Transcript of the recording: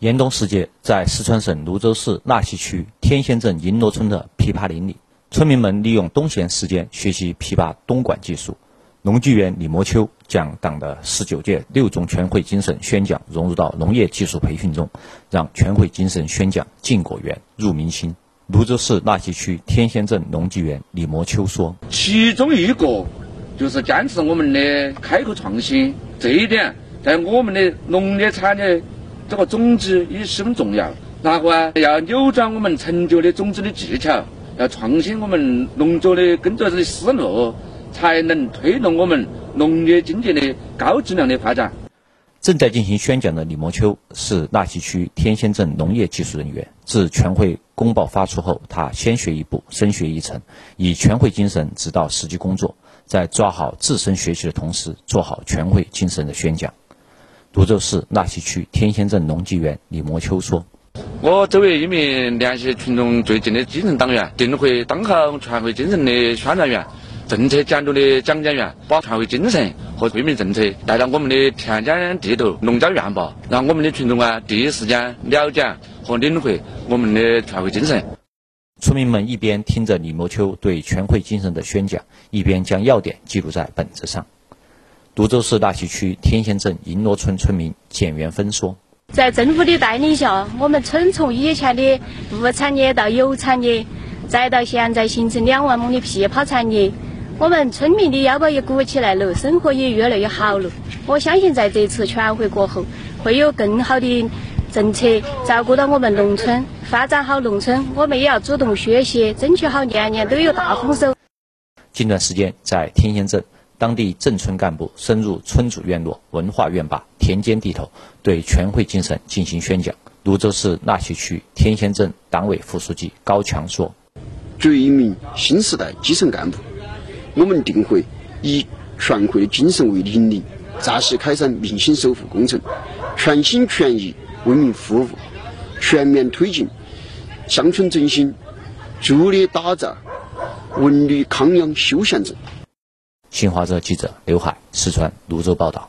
严冬时节，在四川省泸州市纳溪区天仙镇银罗村的枇杷林里，村民们利用冬闲时间学习枇杷冬管技术。农技员李莫秋将党的十九届六中全会精神宣讲融入到农业技术培训中，让全会精神宣讲进果园、入民心。泸州市纳溪区天仙镇农技员李莫秋说：“其中一个就是坚持我们的开阔创新，这一点在我们的农业产业。”这个种子也十分重要，然后啊，要扭转我们陈旧的种子的技巧，要创新我们农作的耕作的思路，才能推动我们农业经济的高质量的发展。正在进行宣讲的李莫秋是纳溪区天仙镇农业技术人员。自全会公报发出后，他先学一步，深学一层，以全会精神指导实际工作，在抓好自身学习的同时，做好全会精神的宣讲。泸州市纳溪区天仙镇农技园李莫秋说：“我作为一名联系群众最近的基层党员，定会当好全会精神的宣传员、政策监督的讲解员，把全会精神和惠民政策带到我们的田间地头、农家院坝，让我们的群众啊第一时间了解和领会我们的全会精神。”村民们一边听着李莫秋对全会精神的宣讲，一边将要点记录在本子上。泸州市大溪区天仙镇银罗村村民简元芬说：“在政府的带领下，我们村从以前的无产业到有产业，再到现在形成两万亩的枇杷产业，我们村民的腰包也鼓起来了，生活也越来越好了。我相信在这次全会过后，会有更好的政策照顾到我们农村，发展好农村。我们也要主动学习，争取好年年都有大丰收。”近段时间，在天仙镇。当地镇村干部深入村主院落、文化院坝、田间地头，对全会精神进行宣讲。泸州市纳溪区天仙镇党委副书记高强说：“作为一名新时代基层干部，我们定会以全会精神为引领，扎实开展民心守护工程，全心全意为民服务，全面推进乡村振兴，助力打造文旅康养休闲镇。”新华社记者刘海，四川泸州报道。